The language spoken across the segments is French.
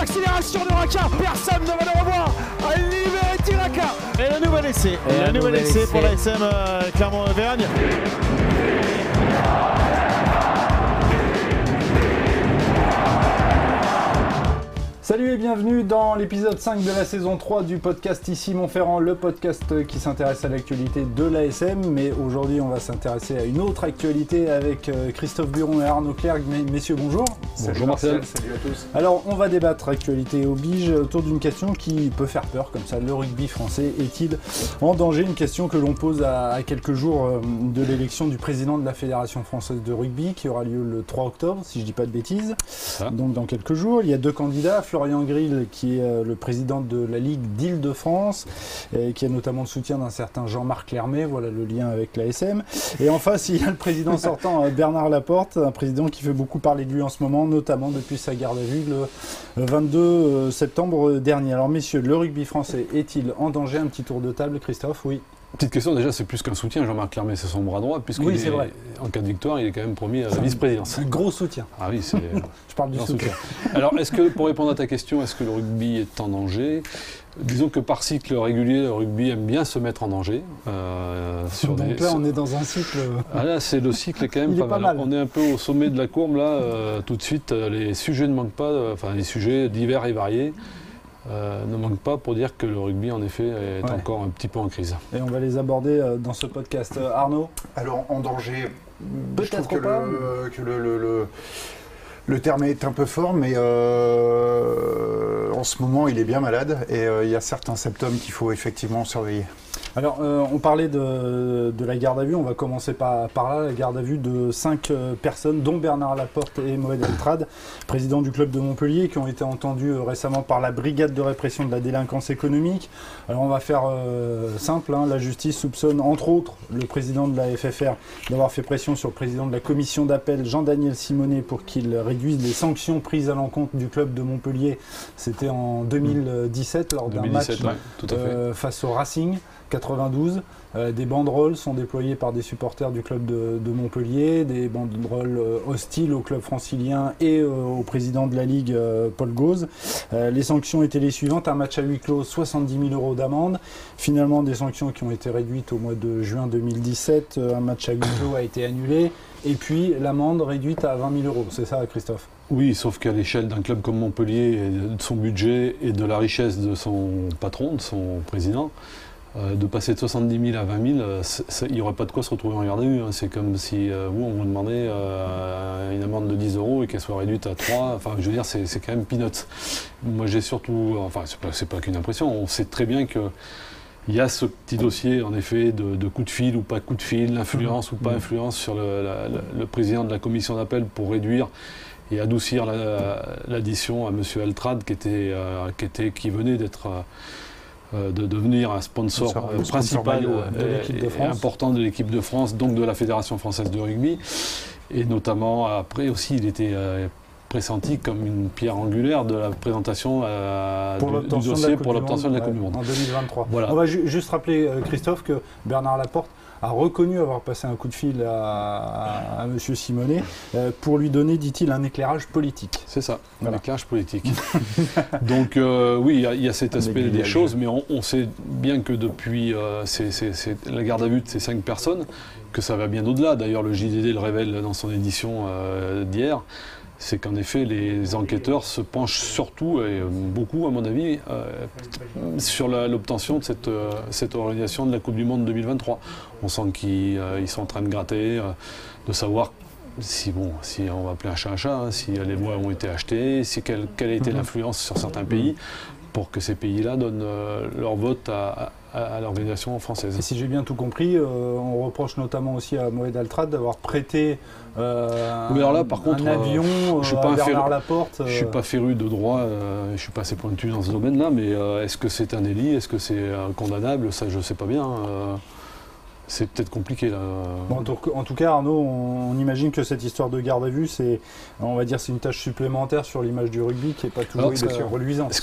l'accélération de Raka. Personne ne va le revoir. Libéré Tiraka. Et le nouvel essai. Et, le nouvel essai, pour la SM euh, Clermont-Auvergne. Salut et bienvenue dans l'épisode 5 de la saison 3 du podcast Ici Montferrand, le podcast qui s'intéresse à l'actualité de l'ASM. Mais aujourd'hui, on va s'intéresser à une autre actualité avec euh, Christophe Buron et Arnaud Clerc. Messieurs, bonjour. Bonjour Marcel. Salut à tous. Alors, on va débattre actualité oblige autour d'une question qui peut faire peur comme ça. Le rugby français est-il en danger? Une question que l'on pose à, quelques jours euh, de l'élection du président de la Fédération française de rugby qui aura lieu le 3 octobre, si je ne dis pas de bêtises. Donc, dans quelques jours, il y a deux candidats. Florian Grill, qui est euh, le président de la Ligue d'Île-de-France, qui a notamment le soutien d'un certain Jean-Marc Lermet, voilà le lien avec la SM. Et en face, il y a le président sortant, euh, Bernard Laporte, un président qui fait beaucoup parler de lui en ce moment, notamment depuis sa garde à vue le 22 euh, septembre dernier. Alors messieurs, le rugby français est-il en danger? Un petit tour de table, Christophe, oui. Petite question, déjà, c'est plus qu'un soutien. Jean-Marc Lermet, c'est son bras droit, oui, vrai. en cas de victoire, il est quand même promis à la vice-présidence. Un gros soutien. Ah oui, c'est. Je parle du soutien. Alors, est-ce que, pour répondre à ta question, est-ce que le rugby est en danger? Disons que par cycle régulier, le rugby aime bien se mettre en danger. Euh, sur Donc là, on est dans un cycle. Ah là, c'est le cycle est quand même pas, mal. On est un peu au sommet de la courbe là. Euh, tout de suite, euh, les sujets ne manquent pas. enfin, les sujets divers et variés. Euh, ne manque pas pour dire que le rugby, en effet, est encore un petit peu en crise. Et on va les aborder euh, dans ce podcast. Euh, Arnaud Alors, en danger, peut-être que, pas. Le, que le, le, terme est un peu fort, mais en ce moment, il est bien malade et il y a certains symptômes qu'il faut effectivement surveiller. Alors, euh, on parlait de, la garde à vue. On va commencer par, là. La garde à vue de cinq euh, personnes, dont Bernard Laporte et Moed Eltrad, président du club de Montpellier, qui ont été entendus euh, récemment par la brigade de répression de la délinquance économique. Alors, on va faire simple. Hein. La justice soupçonne, entre autres, le président de la FFR d'avoir fait pression sur le président de la commission d'appel, Jean-Daniel Simonet, pour qu'il réduise les sanctions prises à l'encontre du club de Montpellier. C'était en 2017, lors d'un match face au Racing. 92. Euh, des banderoles sont déployées par des supporters du club de, Montpellier, des banderoles euh, hostiles au club francilien et euh, au président de la Ligue, Paul Gauze. les sanctions étaient les suivantes un match à huis clos, 70 000 euros d'amende. Finalement, des sanctions qui ont été réduites au mois de juin 2017. un match à huis clos a été annulé. Et puis l'amende réduite à 20 000 euros. C'est ça, Christophe? Oui, sauf qu'à l'échelle d'un club comme Montpellier, de son budget et de la richesse de son patron, de son président, euh, de passer de 70 000 à 20 000, euh, il n'y aurait pas de quoi se retrouver en garde à vue. Hein. C'est comme si euh, vous, on vous demandait une amende de 10 euros et qu'elle soit réduite à 3. Enfin, je veux dire, c'est quand même peanuts. Moi, j'ai surtout. Enfin, c'est pas, pas qu'une impression. On sait très bien que. Il y a ce petit dossier, en effet, de, coup de fil ou pas coup de fil, l'influence ou pas mmh. influence sur le, président de la commission d'appel pour réduire et adoucir l'addition à M. Altrad, qui, était, qui, était, qui venait d'être de devenir un sponsor, euh, principal et, important de l'équipe de France, donc de la Fédération française de rugby. Et notamment, après aussi, il était euh, pressenti comme une pierre angulaire de la présentation du, dossier pour l'obtention de la Coupe du Monde. En 2023. Voilà. On va juste rappeler, Christophe, que Bernard Laporte a reconnu avoir passé un coup de fil à, M. Simonet euh, pour lui donner, dit-il, un éclairage politique. C'est ça, un éclairage politique. Donc euh, oui, il y, a cet aspect des choses, mais on, sait bien que depuis euh, la garde à vue de ces cinq personnes, que ça va bien au-delà. D'ailleurs, le JDD le révèle dans son édition d'hier c'est qu'en effet, les enquêteurs se penchent surtout, et beaucoup à mon avis, euh, sur l'obtention de cette, euh, cette, organisation de la Coupe du Monde 2023. On sent qu'ils euh, sont en train de gratter, de savoir si, bon, si on va appeler un chat un chat, hein, si les voix ont été achetées, si quelle, quelle a été mhm. l'influence sur certains pays pour que ces pays-là donnent leur vote à, à, l'organisation française. Et si j'ai bien tout compris, euh, on reproche notamment aussi à Moed Altrad d'avoir prêté euh, là, par contre, un avion euh, je suis pas à Bernard Laporte. Je ne suis pas féru de droit, je ne suis pas assez pointu dans ce domaine-là, mais est-ce que c'est un délit Est-ce que c'est condamnable Ça, je ne sais pas bien. C'est peut-être compliqué là. en, tout, cas, Arnaud, on, imagine que cette histoire de garde à vue, c'est, on va dire, c'est une tâche supplémentaire sur l'image du rugby qui n'est pas toujours reluisante.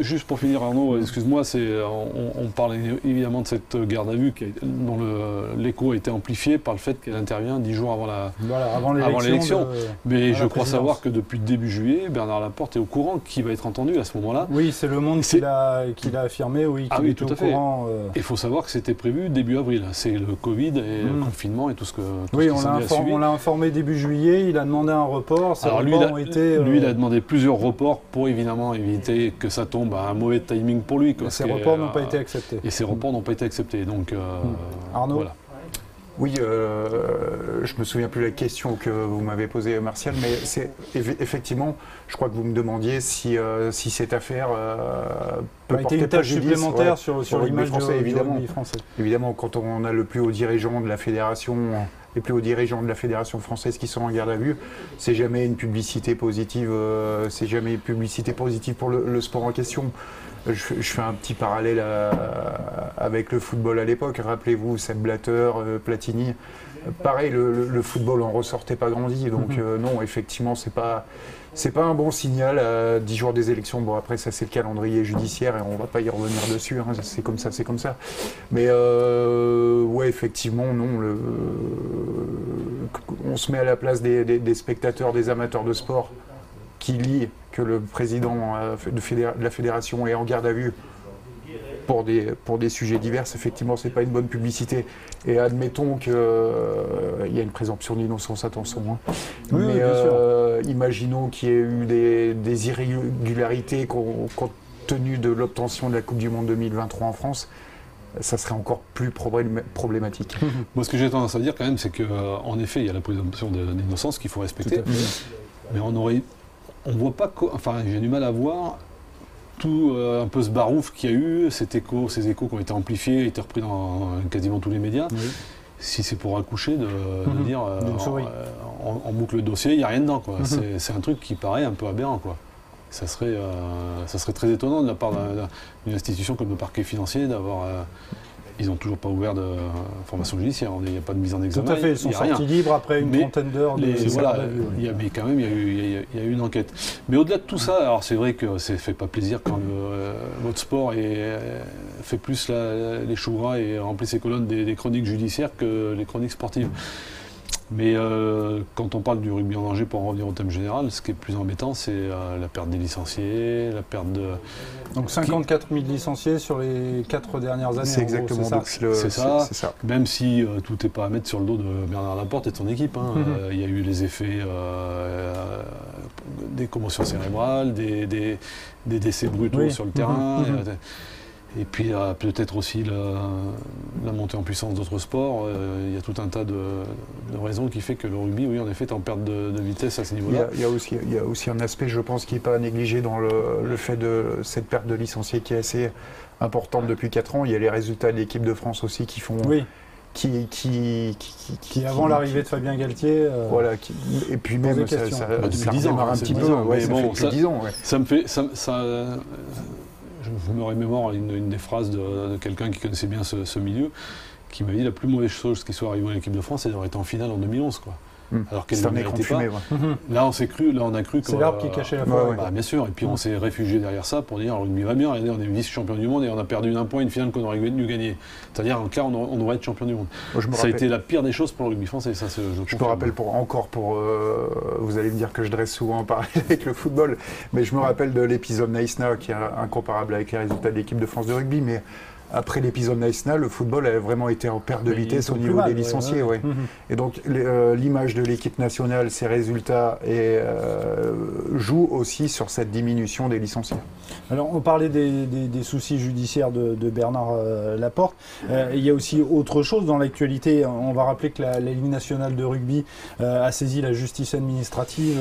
juste pour finir, Arnaud, excuse-moi, c'est, on, parle évidemment de cette garde à vue qui, dont l'écho a été amplifié par le fait qu'elle intervient dix jours avant la, avant l'élection. Mais je crois savoir que depuis début juillet, Bernard Laporte est au courant qui va être entendu à ce moment-là. Oui, c'est le monde qui l'a, affirmé, oui, ah oui, tout à fait. Euh. Il faut savoir que c'était prévu début avril c'est le Covid et le hmm. confinement et tout ce que. oui, on l'a informé, début juillet. Il a demandé un report. Alors lui, il a, été, lui, il a euh, demandé plusieurs reports pour évidemment éviter que ça tombe à un mauvais timing pour lui. ces reports n'ont pas été acceptés. Et ces reports n'ont pas été acceptés. Donc, euh, hmm. Arnaud. Voilà. Oui, euh, je me souviens plus la question que vous m'avez posée, Martial, mais c'est effectivement, je crois que vous me demandiez si, euh, si cette affaire euh, peut porter une tâche supplémentaire sur, sur l'image français, évidemment. français. Évidemment, quand on a le plus haut dirigeant de la fédération, les plus hauts dirigeants de la fédération française qui sont en garde à vue, c'est jamais une publicité positive, euh, c'est jamais une publicité positive pour le sport en question. Je, fais un petit parallèle euh, avec le football à l'époque. Rappelez-vous, Seb Blatter, euh, Platini. Pareil, le, football en ressortait pas grandi. Donc, mhm. euh, non, effectivement, c'est pas. C'est pas un bon signal à 10 jours des élections. Bon, après, ça, c'est le calendrier judiciaire et on va pas y revenir dessus. Hein. C'est comme ça, c'est comme ça. Mais, ouais, effectivement, non. Le... On se met à la place des spectateurs, des amateurs de sport qui lit que le président euh, de la fédération est en garde à vue pour des, pour des sujets divers, effectivement, ce n'est pas une bonne publicité. Et admettons qu'il euh, y a une présomption d'innocence, attention. Hein. Mais euh, imaginons qu'il y ait eu des, irrégularités compte tenu de l'obtention de la Coupe du Monde 2023 en France ça serait encore plus problématique. Moi, ce que j'ai tendance à dire quand même, c'est qu'en effet, il y a la présomption d'innocence qu'il faut respecter. Mais on aurait on voit pas. Enfin, j'ai du mal à voir tout euh, un peu ce barouf qu'il y a eu, cet écho, ces échos qui ont été amplifiés, été repris dans quasiment tous les médias. Si c'est pour accoucher, de, mhm. dire euh, en, boucle le dossier, il n'y a rien dedans. Mhm. C'est un truc qui paraît un peu aberrant. Quoi. Ça serait, euh, ça serait très étonnant de la part d'une institution comme le parquet financier d'avoir ils n'ont toujours pas ouvert de formation judiciaire. Il n'y a pas de mise en examen. Tout à fait, ils sont sortis libres après une trentaine d'heures de voilà, il y a, Mais quand même, il y, a eu, il, y a, eu, une enquête. Mais au-delà de tout ça, alors c'est vrai que ça ne fait pas plaisir quand le, votre sport est, fait plus les choux gras et remplit ses colonnes des, des, chroniques judiciaires que les chroniques sportives. Mais euh, quand on parle du rugby en danger, pour en revenir au thème général, ce qui est plus embêtant, c'est euh, la perte des licenciés, la perte de. Donc 54 000 licenciés sur les quatre dernières années. C'est exactement ça. C'est ça. Même si euh, tout n'est pas à mettre sur le dos de Bernard Laporte et de son équipe. Hein. Mhm. Il y a eu les effets des commotions cérébrales, des, décès brutaux sur le terrain. Mhm. Et puis peut-être aussi la, montée en puissance d'autres sports. Euh, il y a tout un tas de, raisons qui fait que le rugby, oui, en effet, est en perte de, vitesse à ce niveau-là. Il, y a aussi, il y a aussi un aspect, je pense, qui n'est pas négligé dans le, fait de cette perte de licenciés qui est assez importante depuis 4 ans. Il y a les résultats de l'équipe de France aussi qui font. Oui. Qui, qui, qui, avant l'arrivée de Fabien Galtier. Euh, voilà, et puis même ça, ça, bah, depuis 10 ans, un petit peu. Ouais, ça, fait 10 ans, ça me fait. Ça, je me remémore une, des phrases de, quelqu'un qui connaissait bien ce, milieu, qui m'a dit la plus mauvaise chose qui soit arrivée à l'équipe de France, c'est d'avoir été en finale en 2011. Quoi. Hmm. Alors qu'elle ne méritait pas. Là, on s'est cru, là, on a cru C'est l'arbre qui cachait la forêt. Bah, bien sûr. Et puis, on hmm. s'est réfugié derrière ça pour dire, le rugby va bien. Regardez, on est vice-champion du monde et on a perdu d'un point une finale qu'on aurait dû gagner. C'est-à-dire, en clair, on, devrait être champion du monde. ça a été la pire des choses pour le rugby français. Ça, je, je me rappelle pour, encore pour. Euh, vous allez me dire que je dresse souvent en parallèle avec le football, mais je me rappelle de l'épisode Nice qui est incomparable avec les résultats de l'équipe de France de rugby. Mais après l'épisode national, le football a vraiment été en perte de vitesse au niveau des licenciés. Ouais, Et donc euh, l'image de l'équipe nationale, ses résultats, et, euh, jouent aussi sur cette diminution des licenciés. Alors on parlait des, soucis judiciaires de, Bernard euh, Laporte. il y a aussi autre chose dans l'actualité. On va rappeler que la, Ligue nationale de rugby a saisi la justice administrative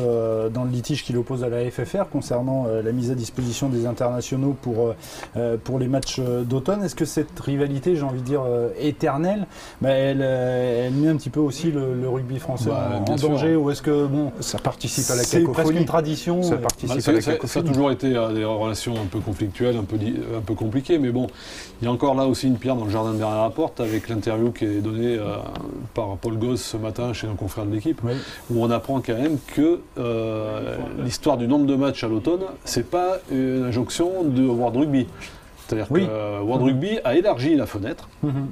dans le litige qu'il oppose à la FFR concernant la mise à disposition des internationaux pour, pour les matchs d'automne. Est-ce que cette rivalité, j'ai envie de dire euh, éternelle, bah, elle, euh, elle, met un petit peu aussi le, rugby français bah, en, danger Ou est-ce que bon, ça participe à la cacophonie C'est presque une tradition. Ça participe à la cacophonie. Ça, a toujours été des relations un peu conflictuelles, un peu, un peu compliquées, mais bon, il y a encore là aussi une pierre dans le jardin de Bernard Laporte avec l'interview qui est donnée par Paul Gosse ce matin chez nos confrères de l'équipe, où on apprend quand même que l'histoire du nombre de matchs à l'automne, c'est pas une injonction de World Rugby. C'est-à-dire que euh, World Rugby a élargi la fenêtre. Mhm.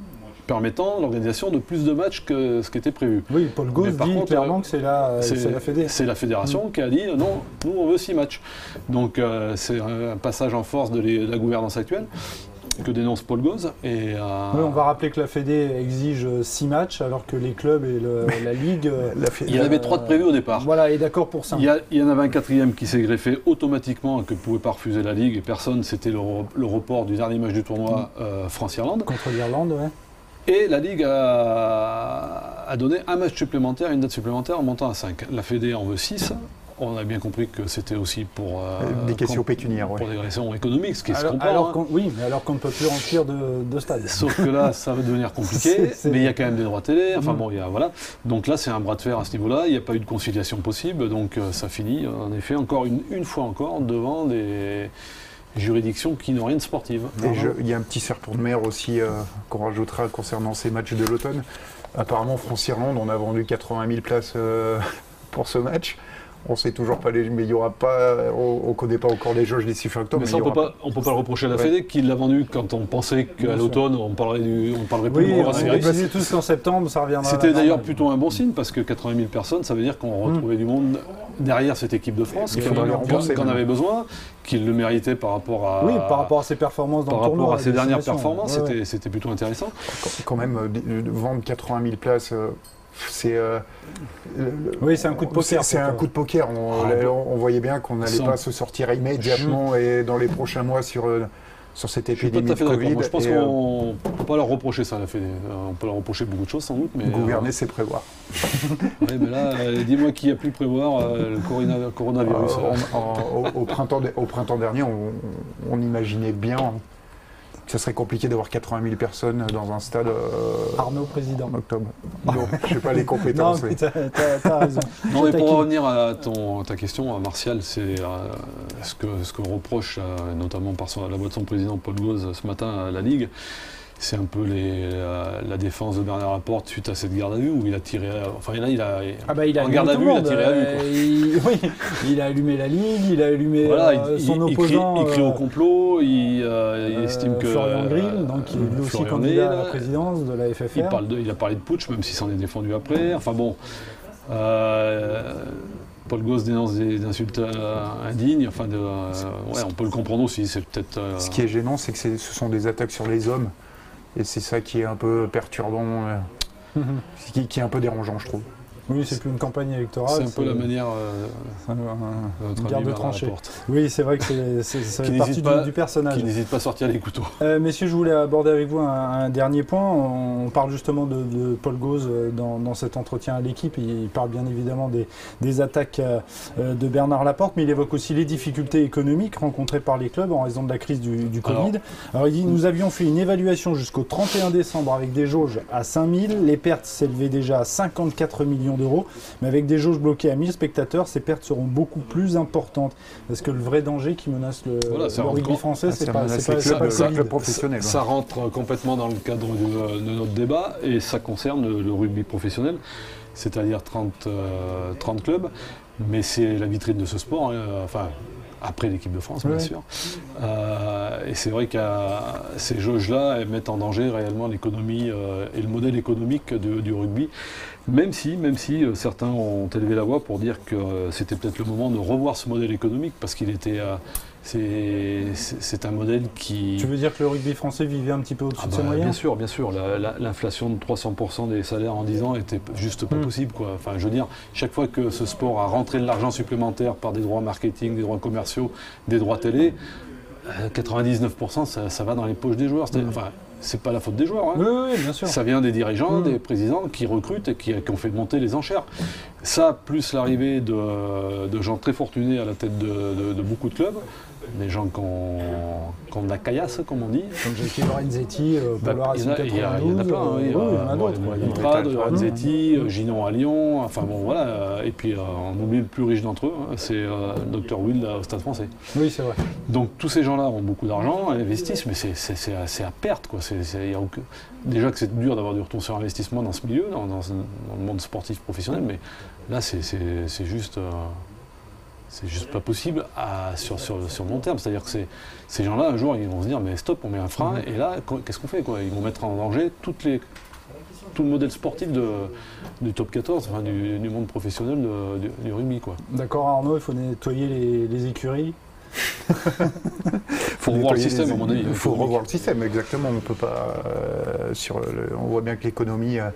permettant l'organisation de plus de matchs que ce qui était prévu. Oui, Paul Gauss dit clairement que c'est la, la fédération. C'est la fédération qui a dit non, nous on veut six matchs. Donc euh, c'est un passage en force de, la gouvernance actuelle que dénonce Paul Gauze. Et, euh, on va rappeler que la Fédé exige 6 matchs alors que les clubs et la Ligue. il y en avait 3 de prévus au départ. Voilà, et d'accord pour ça. Il y, en avait un quatrième qui s'est greffé automatiquement et que ne pouvait pas refuser la Ligue et personne, c'était le, report du dernier match du tournoi mm. euh, France-Irlande. Contre l'Irlande, ouais. Et la Ligue a, a, donné un match supplémentaire, une date supplémentaire en montant à 5. La Fédé en veut 6 on a bien compris que c'était aussi pour euh, des questions pécuniaires, pour des raisons économiques, ce qui se comprend. Hein. Oui, mais alors qu'on ne peut plus remplir de, de stades. Sauf que là, ça va devenir compliqué. Mais il y a quand même des droits télé. Enfin mm. bon, il y a, voilà. Donc là, c'est un bras de fer à ce niveau-là. Il n'y a pas eu de conciliation possible, donc euh, ça finit en effet encore une, une fois encore devant des juridictions qui n'ont rien de sportive. il y a un petit serpent de mer aussi euh, qu'on rajoutera concernant ces matchs de l'automne. Apparemment, France-Irlande, on a vendu 80 000 places pour ce match. On sait toujours pas les, mais il y aura pas, on, ne connaît pas encore les jauges des chiffres octobre. Mais, ça, on peut pas, on peut pas le reprocher à la Fédé qui l'a vendu quand on pensait qu'à l'automne on parlerait du, on parlerait plus. Oui, on s'est tous qu'en septembre, ça reviendra. C'était d'ailleurs plutôt un bon signe parce que 80 000 personnes, ça veut dire qu'on hmm. retrouvait du monde derrière cette équipe de France qui en, avait besoin, qu'il le méritait par rapport à. Oui, par rapport à ses performances dans par le tournoi. Par rapport à ses dernières performances, c'était plutôt intéressant. Quand même, euh, vendre 80 000 places. Euh, c'est euh, oui, c'est un coup de poker. C'est un coup de poker. On, ah, voyait bien qu'on n'allait pas se sortir immédiatement et dans les prochains mois sur euh, sur cette épidémie de Covid. je pense qu'on ne peut pas leur reprocher ça, la Fédé. On peut leur reprocher beaucoup de choses sans doute. Mais Gouverner, c'est prévoir. oui, mais là, dis-moi qui a pu prévoir le coronavirus. au, printemps, au printemps dernier, on, on imaginait bien ça serait compliqué d'avoir 80 000 personnes dans un stade. Euh, Arnaud, président. En octobre. Non, je n'ai pas les compétences. non, t'as raison. Non, mais pour revenir à ton, ta question, Martial, c'est euh, ce que ce qu'on reproche, euh, notamment par la voix de son président Paul Gauze ce matin à la Ligue, c'est un peu les, la, défense de Bernard Laporte suite à cette garde à vue où il a tiré. Enfin là, il a. Ah bah, il a en garde à vue, il a tiré à vue. Euh, oui, il a allumé la ligue, il a allumé euh, son opposant. Il crie, au euh, complot, il, estime que. Florian Grill, donc il est aussi candidat à la présidence de la FFR. Il, parle de, il a parlé de putsch, même s'il s'en est défendu après. Enfin bon. Paul Goss dénonce des insultes indignes. Enfin, de, ouais, on peut le comprendre aussi. C'est peut-être. Ce qui est gênant, c'est que ce sont des attaques sur les hommes. Et c'est ça qui est un peu perturbant, euh, qui, qui, est un peu dérangeant, je trouve. Oui, c'est plus une campagne électorale. C'est un peu la manière. Euh, un, de tranchée. Oui, c'est vrai que c'est, ça fait partie du, personnage. Qui n'hésite pas à sortir les couteaux. Euh, messieurs, je voulais aborder avec vous un, dernier point. On parle justement de, Paul Gauze euh, dans, cet entretien à l'équipe. Il parle bien évidemment des, attaques de Bernard Laporte, mais il évoque aussi les difficultés économiques rencontrées par les clubs en raison de la crise du, Covid. Alors, il dit Nous avions fait une évaluation jusqu'au 31 décembre avec des jauges à 5000. Les pertes s'élevaient déjà à 54 millions d'euros. Mais avec des jauges bloquées à 1000 spectateurs, ces pertes seront beaucoup plus importantes. Parce que le vrai danger qui menace le, rugby français, c'est pas, pas, le professionnel. Ça, rentre complètement dans le cadre de, notre débat et ça concerne le, rugby professionnel, c'est-à-dire 30, 30 euh, clubs. Mais c'est la vitrine de ce sport. Hein. enfin, après l'équipe de France, bien sûr. Euh, et c'est vrai que ces jauges-là mettent en danger réellement l'économie euh, et le modèle économique du rugby. Même si, même si euh, certains ont élevé la voix pour dire que c'était peut-être le moment de revoir ce modèle économique parce qu'il était c'est un modèle qui. Tu veux dire que le rugby français vivait un petit peu au-dessus ah de ses bah, moyens Bien sûr, bien sûr. L'inflation de 300% des salaires en 10 ans était juste pas hmm. possible. Quoi. Enfin, je veux dire, chaque fois que ce sport a rentré de l'argent supplémentaire par des droits marketing, des droits commerciaux, des droits télé, 99% ça, ça, va dans les poches des joueurs. Hmm. Enfin, c'est pas la faute des joueurs. Hein. Oui, bien sûr. Ça vient des dirigeants, hmm. des présidents qui recrutent et qui, ont fait monter les enchères. Ça, plus l'arrivée de, gens très fortunés à la tête de beaucoup de clubs, des gens qui ont, qui ont de la caillasse, comme on dit. Comme Jackie Lorenzetti euh, pour Bah, il, y en a, il y a- il y en a 92. plein. hein. Il y a, oui, il y en a ouais, d'autres. Trad, Lorenzetti, euh, Ginon à Lyon, enfin bon voilà. euh, Et puis euh, on oublie le plus riche d'entre eux, hein, c'est euh, Dr Will au Stade français. Oui, c'est vrai. Donc tous ces gens-là ont beaucoup d'argent, investissent, mais c'est- à, à perte. Quoi. Y a aucun- Déjà que c'est dur d'avoir du retour sur investissement dans ce milieu, dans, dans- dans le monde sportif professionnel, mais là c'est- juste, euh, c'est juste pas possible à- sur, sur, sur le long terme. C'est-à-dire que ces gens-là, un jour, ils vont se dire, mais stop, on met un frein, et là, qu- qu'est-ce qu'on fait quoi? Ils vont mettre en danger toutes les, tout le modèle sportif de, du top 14, enfin, du, du monde professionnel de- du, du rugby. Quoi. D'accord, Arnaud, il faut nettoyer les, les écuries. faut revoir le système, les- à mon avis. Il faut revoir le système, exactement. On peut pas. euh, sur le- on voit bien que l'économie. euh,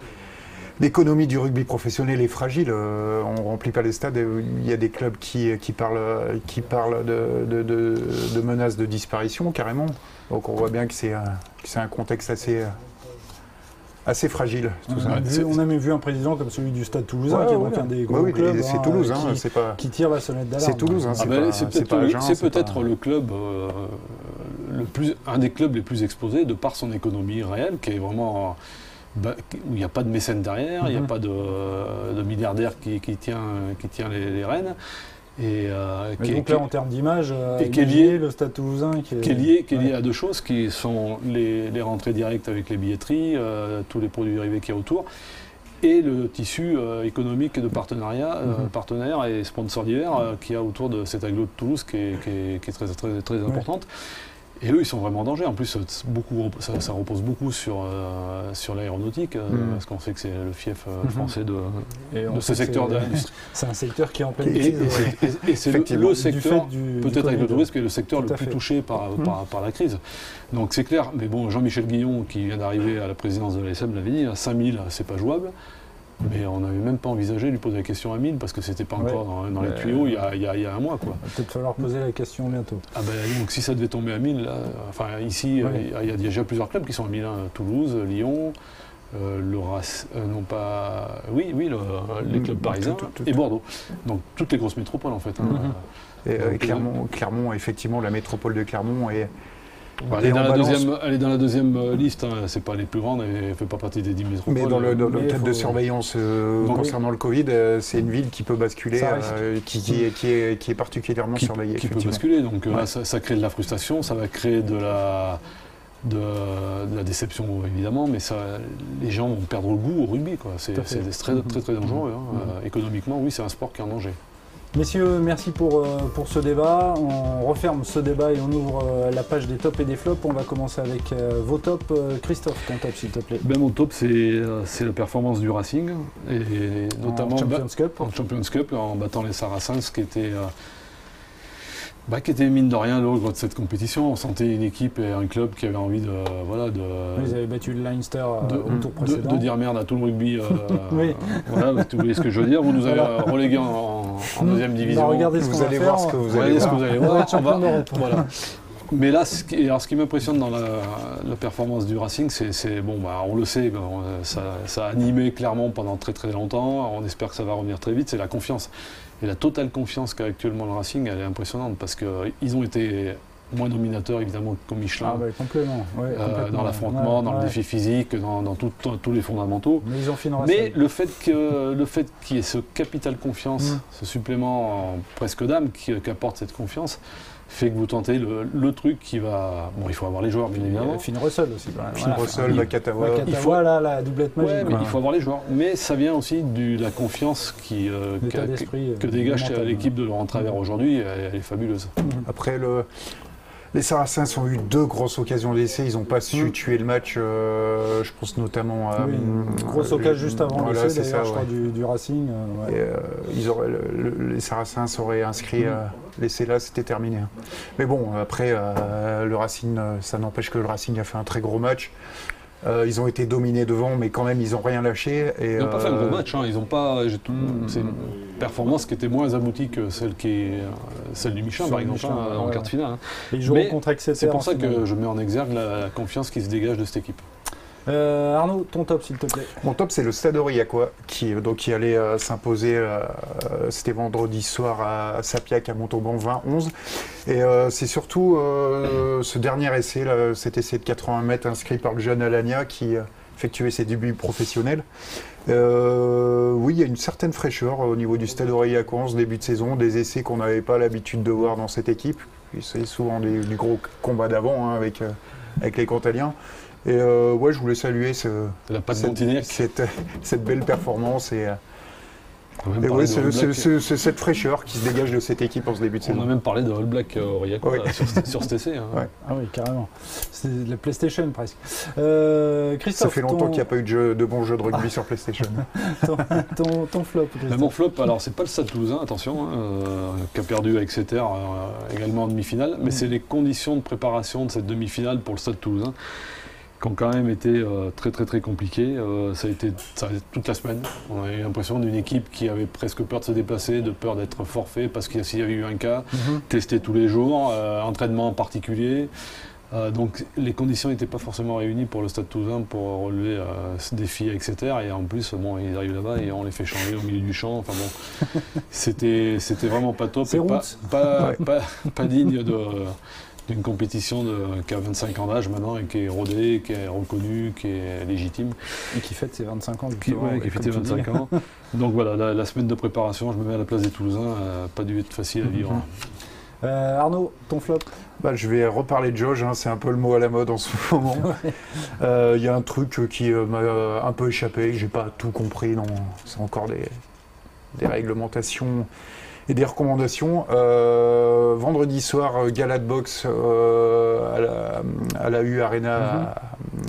L'économie du rugby professionnel est fragile. euh, on ne remplit pas les stades. Il y a des clubs qui, qui parlent, qui parlent de, de- de- de menaces de disparition carrément. Donc on voit bien que c'est un, contexte assez, assez fragile. Tout On ça. a, vu- c'est- on a même vu un président comme celui du Stade Toulousain, Ouais, qui est ouais, donc ouais. un des Ouais, gros oui, clubs c'est hein, Toulouse, hein, qui, c'est pas. qui tire la sonnette d'alarme. C'est Toulouse, hein, Ah c'est ben, peut-être le club, euh, le plus, un des clubs les plus exposés de par son économie réelle, qui est vraiment bah, où il n'y a pas de mécène derrière, il n'y a Mhm. pas de, de milliardaire qui, qui tient, qui tient les, les rênes. Et, euh, qui, est- donc là, en termes d'image, euh, qui est lié- le Stade Toulousain qui est, qui est lié, qui est lié Ouais. à deux choses, qui sont les, les rentrées directes avec les billetteries, euh, tous les produits dérivés qu'il y a autour, et le tissu euh, économique de partenariat, euh, Mhm. partenaires et sponsors divers euh, qu'il y a autour de cette aglo de Toulouse qui est, qui est- qui est très, très, très importante. Et eux, ils sont vraiment en danger. En plus, beaucoup, ça, ça repose beaucoup sur, euh, sur l'aéronautique, euh, Mhm. parce qu'on sait que c'est le fief euh, Mhm. français de, Et de ce secteur l'industrie. C'est un secteur qui est en pleine crise. et- c'est le, Effectivement. le secteur, peut-être avec le tourisme, qui est le secteur le plus fait. touché par, Mhm. par, par la crise. Donc c'est clair, mais bon, Jean-Michel Guillon, qui vient d'arriver à la présidence de l'ASM, l'avait dit, à 5000, c'est pas jouable. Mais on n'avait même pas envisagé de lui poser la question à 1000 parce que c'était pas Ouais. encore dans, dans les Ouais. tuyaux il y, a, il y a- il y a un mois. Quoi. Il va peut-être falloir poser la question bientôt. Ah ben, donc si ça devait tomber à 1000, là, enfin ici, Ouais. euh, il y, a déjà plusieurs clubs qui sont à 1000, hein, Toulouse, Lyon, euh, le Rac- euh, non pas, oui, oui, le- les Mm, clubs parisiens tout, tout, et. Bordeaux. Donc toutes les grosses métropoles en fait. hein. Mhm. Et, euh, Donc, Clermont, Clermont, effectivement, la métropole de Clermont est. Bah, elle, est dans la balance- deuxième, elle est dans la deuxième liste, hein. c'est pas les plus grandes, elle ne fait pas partie des 10 métropoles. Mais dans le, dans le cadre de surveillance euh, Donc, concernant le Covid, euh, c'est une ville qui peut basculer, euh, qui, qui est, qui, est, qui est particulièrement qui, surveillée. qui peut basculer. Donc Ouais. là, ça, ça crée de la frustration, ça va créer de la, de, de la déception évidemment, mais ça, les gens vont perdre le goût au rugby. quoi. C'est très, très, très dangereux. hein. Mhm. Euh, économiquement, oui, c'est un sport qui est en danger. Messieurs, merci pour, euh, pour ce débat. On referme ce débat et on ouvre euh, la page des tops et des flops. On va commencer avec euh, vos tops. Christophe, ton top s'il te plaît. Ben, mon top, c'est la performance du Racing, et notamment en Champions Cup. en Champions Cup, en battant les Saracens, qui était, bah, qui était mine de rien l'ogre de cette compétition. On sentait une équipe et un club qui avait envie de, voilà, de, Ils avaient battu le Leinster euh, de, au tour de- précédent. de dire merde à tout le rugby. euh, Oui. voilà, vous voyez ce que je veux dire. Vous nous avez Voilà. euh, relégués en, en deuxième Bah, division. regardez ce Vous allez voir ce que vous Regardez allez ce que voir. vous allez voir. voilà. Mais là, ce qui, alors, ce qui m'impressionne dans la, la performance du Racing, c'est, c'est- bon, bah, on le sait, ça a animé clairement pendant très très longtemps. On espère que ça va revenir très vite. C'est la confiance et la totale confiance qu'a actuellement le Racing, elle est impressionnante parce qu'ils ont été moins dominateurs évidemment que Michelin. Ah, bah, complètement. Ouais, euh, complètement. dans l'affrontement, Ouais, dans ouais. le défi physique, dans, dans tout- dans tous les fondamentaux. Mais ils ont fini en Mais Racing. le fait que le fait qu'il y ait ce capital confiance, Mm. ce supplément en presque d'âme qui, qui apporte cette confiance, fait que vous tentez le, le truc qui va. Bon, il faut avoir les joueurs, bien évidemment. Finn Russell aussi. quand même. Finn Voilà. Russell. Vakatawa, il faut- là, la doublette magique. Ouais, mais il faut avoir les joueurs. Mais ça vient aussi de la confiance qui, euh, que euh, dégage l'équipe de Laurent Travers Mm. aujourd'hui. Elle, elle est fabuleuse. Après, le, les Saracens ont eu deux grosses occasions d'essai. Ils n'ont pas su Mm. tuer le match. euh, je pense notamment à. Oui, une euh, grosse occasion juste avant voilà, l'essai, d'ailleurs, ça, je crois, ouais. du, du Racing. euh, ouais. Et, euh, ils auraient, le- le- les Saracens auraient inscrit Mm. euh, l'essai là, c'était terminé. hein. Mais bon, après, euh, le Racing, ça n'empêche que le Racing a fait un très gros match. Euh, ils ont été dominés devant, mais quand même, ils n'ont rien lâché. Et, Ils n'ont pas fait un gros match. hein. Ils ont pas. Performance qui était moins aboutie que celle qui est euh, celle du Michelin, Sur par le exemple, Michelin, hein, en quart de finale. hein. Et ils joueront Mais contre Exeter. C'est pour ça que je mets en exergue la, confiance qui se dégage de cette équipe. Euh, Arnaud, ton top s'il te plaît. Mon top, c'est le Stade Aurillacois qui, donc, qui allait euh, s'imposer. euh, C'était vendredi soir à Sapiac à Montauban 20-11. Et euh, c'est surtout euh, ce dernier essai, là, cet essai de 80 mètres inscrit par le jeune Alania qui effectuait ses débuts professionnels. Euh, oui, il y a une certaine fraîcheur au niveau du Stade Aurillacois en ce début de saison, des essais qu'on n'avait pas l'habitude de voir dans cette équipe. C'est souvent des, gros combat d'avant hein, avec, euh, avec les Cantaliens. Et euh, ouais, je voulais saluer ce, cette, Montignac. cette, cette belle performance et, euh, On a même et parlé ouais, de ce- All ce- Black. ce- ce- cette fraîcheur qui se dégage de cette équipe en ce début de On a saison. même parlé de All Black euh, Aurillacois Oui. là, sur, ce- sur cet essai. hein. Ouais. Ah oui, carrément. C'est de la PlayStation presque. Euh, Ça fait longtemps ton, qu'il n'y a pas eu de, jeu- de bons jeux de rugby sur PlayStation. ton, ton- ton flop. Mais Christophe. mon flop, alors c'est pas le Stade Toulousain, attention, hein, euh, qui a perdu avec Exeter euh, également en demi-finale, mais Mm. c'est les conditions de préparation de cette demi-finale pour le Stade Toulousain qui ont quand même été euh, très très très compliquées. Euh, ça, a été, ça a été toute la semaine. On a eu l'impression d'une équipe qui avait presque peur de se déplacer, de peur d'être forfait parce qu'il y avait eu un cas, Mhm. testé tous les jours, euh, entraînement en particulier. Euh, donc les conditions n'étaient pas forcément réunies pour le Stade Toulousain pour relever euh, ce défi Exeter. Et en plus, bon, ils arrivent là-bas et on les fait changer au milieu du champ. Enfin bon, c'était c'était vraiment pas top. Et pas, route. pas, Ouais. pas, pas digne de d'une compétition de, qui a 25 ans d'âge maintenant et qui est rodée, qui est reconnue, qui est légitime, Et qui fête ses 25 ans. qui, justement, ouais, qui tu dis. 25 ans. Donc voilà, la, la semaine de préparation, je me mets à la place des Toulousains, euh, pas dû être facile à vivre. Mhm. Euh, Arnaud, ton flop? Bah, je vais reparler de Jauge, hein, c'est un peu le mot à la mode en ce moment. Euh, Il y a un truc qui m'a un peu échappé, que j'ai pas tout compris. non. C'est encore des, des réglementations et des recommandations. Euh, vendredi soir, euh, gala de boxe euh, à, la, à la U Arena.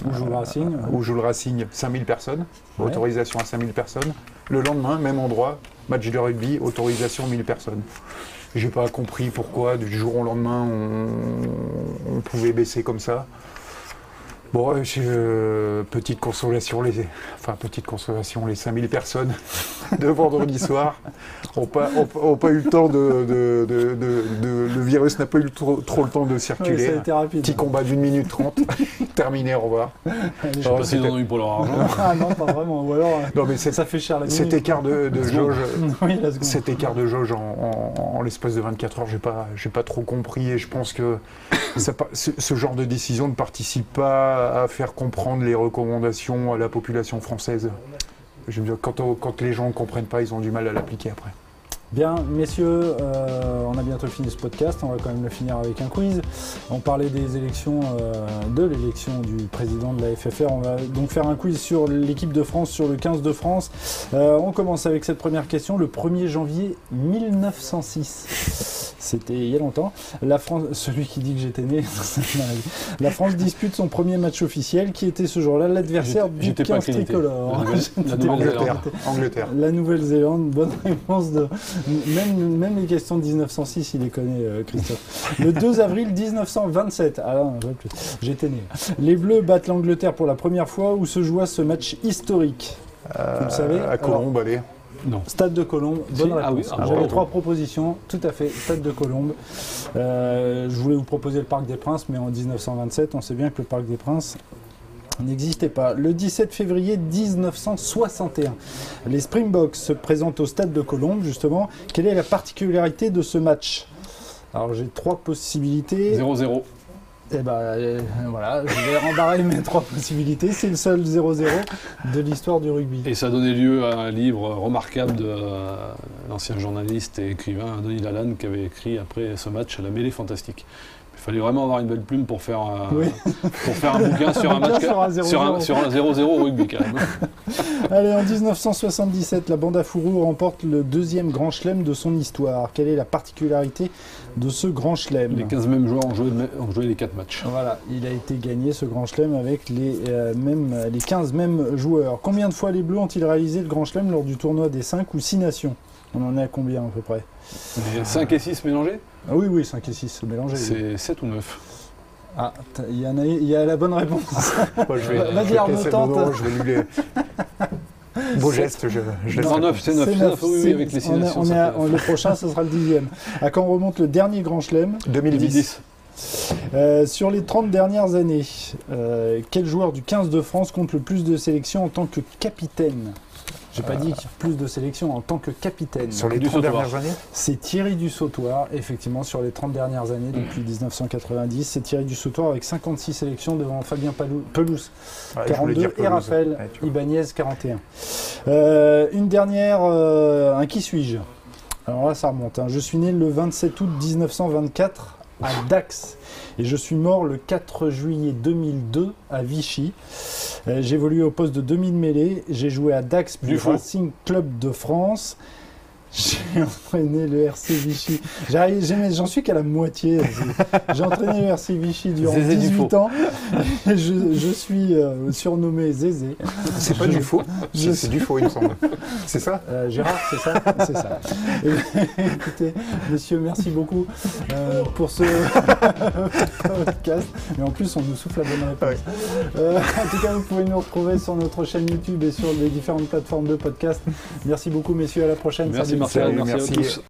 Où joue le Racing, ouais. Où joue le Racing, 5000 personnes. Ouais. Autorisation à 5000 personnes. Le lendemain, même endroit, match de rugby, autorisation 1000 personnes. J'ai pas compris pourquoi du jour au lendemain on, on pouvait baisser comme ça. Bon, euh, euh, petite consolation, les, enfin petite consolation, les 5000 personnes de vendredi soir n'ont pas, ont- ont pas eu le temps de, de- de- de- de- le virus n'a pas eu trop, trop le temps de Ouais, circuler. ça a été rapide. Petit combat d'une minute trente, terminé, au revoir. Allez, Je sais pas s'ils en c'était- ont eu pour leur argent. Ah non, pas vraiment. Ou alors, euh, Non mais c'est- ça fait cher la cet écart de, de jauge, Oui, la seconde. cet écart de jauge en, en- en l'espace de 24 heures, j'ai pas, j'ai pas trop compris et je pense que ça ce, ce genre de décision ne participe pas à faire comprendre les recommandations à la population française. Quand les gens ne comprennent pas, ils ont du mal à l'appliquer après. Bien, messieurs, euh, on a bientôt fini ce podcast. On va quand même le finir avec un quiz. On parlait des élections, euh, de l'élection du président de la FFR. On va donc faire un quiz sur l'équipe de France, sur le 15 de France. Euh, on commence avec cette première question. Le 1er janvier 1906. C'était il y a longtemps. La France, celui qui dit que j'étais né, la France dispute son premier match officiel, qui était ce jour-là l'adversaire du j'étais pas 15 crédité. tricolore. La Nouvelle-Zélande. Angleterre, Angleterre. La Nouvelle-Zélande, bonne réponse de. Même, même les questions de 1906, il les connaît, euh, Christophe. Le 2 avril 1927. Ah non, je vois plus. J'étais né. Les Bleus battent l'Angleterre pour la première fois où se joua ce match historique. Vous le savez Euh, À Colombes, allez. Non. Stade de Colombes, bonne Si, réponse. ah oui, ah, J'avais bravo. trois propositions, tout à fait, Stade de Colombes. Euh, je voulais vous proposer le Parc des Princes, mais en 1927, on sait bien que le Parc des Princes n'existait pas. Le 17 février 1961, les Springboks se présentent au Stade de Colombes, justement. Quelle est la particularité de ce match? Alors j'ai trois possibilités. 0-0. Et ben euh, voilà, je vais rembarrer mes trois possibilités. C'est le seul 0-0 de l'histoire du rugby. Et ça a donné lieu à un livre remarquable de euh, l'ancien journaliste et écrivain Denis Lalanne qui avait écrit après ce match La mêlée fantastique. Il fallait vraiment avoir une belle plume pour faire, un- Oui. pour faire un bouquin sur un match sur un 0-0. sur un- sur un 0-0 au rugby quand même. Allez, en 1977, la bande à Fourou remporte le deuxième grand chelem de son histoire. Quelle est la particularité de ce grand chelem? Les 15 mêmes joueurs ont joué, ont joué les 4 matchs. Voilà, il a été gagné ce grand chelem avec les, euh, mêmes, les 15 mêmes joueurs. Combien de fois les Bleus ont-ils réalisé le grand chelem lors du tournoi des 5 ou 6 nations? On en est à combien à peu près? 5 et 6 mélangés? Ah Oui, oui, 5 et 6 mélangés. oui. C'est 7 ou 9 Ah, il y, en a, il y a la bonne réponse. Moi, je vais, Vas-y, nom, je vais lui les... Beau geste, je, je laisse Non, répondre. 9, c'est 9. C'est C'est neuf, 9, oui, oui, c'est- avec les 6 on est- nations. on le prochain, ce sera le dixième. À quand remonte le dernier grand chelem? 2010. 2010. Euh, sur les 30 dernières années, euh, quel joueur du 15 de France compte le plus de sélections en tant que capitaine? J'ai pas dit plus de sélections en tant que capitaine. Sur les Du 30 sautoir. dernières années C'est Thierry Dussautoir, effectivement, sur les 30 dernières années, depuis 1990. C'est Thierry Dussautoir avec 56 sélections devant Fabien Palou- Pelouse, Ouais, je voulais 42, dire et. Raphaël Ouais. Ibanez, 41. Euh, une dernière, euh, un qui suis-je? Alors là, ça remonte. hein. Je suis né le 27 août 1924 à Dax et je suis mort le 4 juillet 2002 à Vichy. Euh, j'ai évolué au poste de demi-mêlée. J'ai joué à Dax puis Du. Racing Club de France. J'ai entraîné le RC Vichy. J'en suis qu'à la moitié. J'ai entraîné le RC Vichy durant Zézé du 18 faux. ans. Je, je suis euh, surnommé Zézé. C'est pas Je- du faux C'est du faux, il me semble. C'est ça? Euh, Gérard, c'est ça? C'est ça. Et- écoutez, messieurs, merci beaucoup euh, pour ce podcast. Et en plus, on nous souffle la bonne réponse. Euh, en tout cas, vous pouvez nous retrouver sur notre chaîne YouTube et sur les différentes plateformes de podcast. Merci beaucoup, messieurs. À la prochaine. Merci Salut, merci, merci. à tous.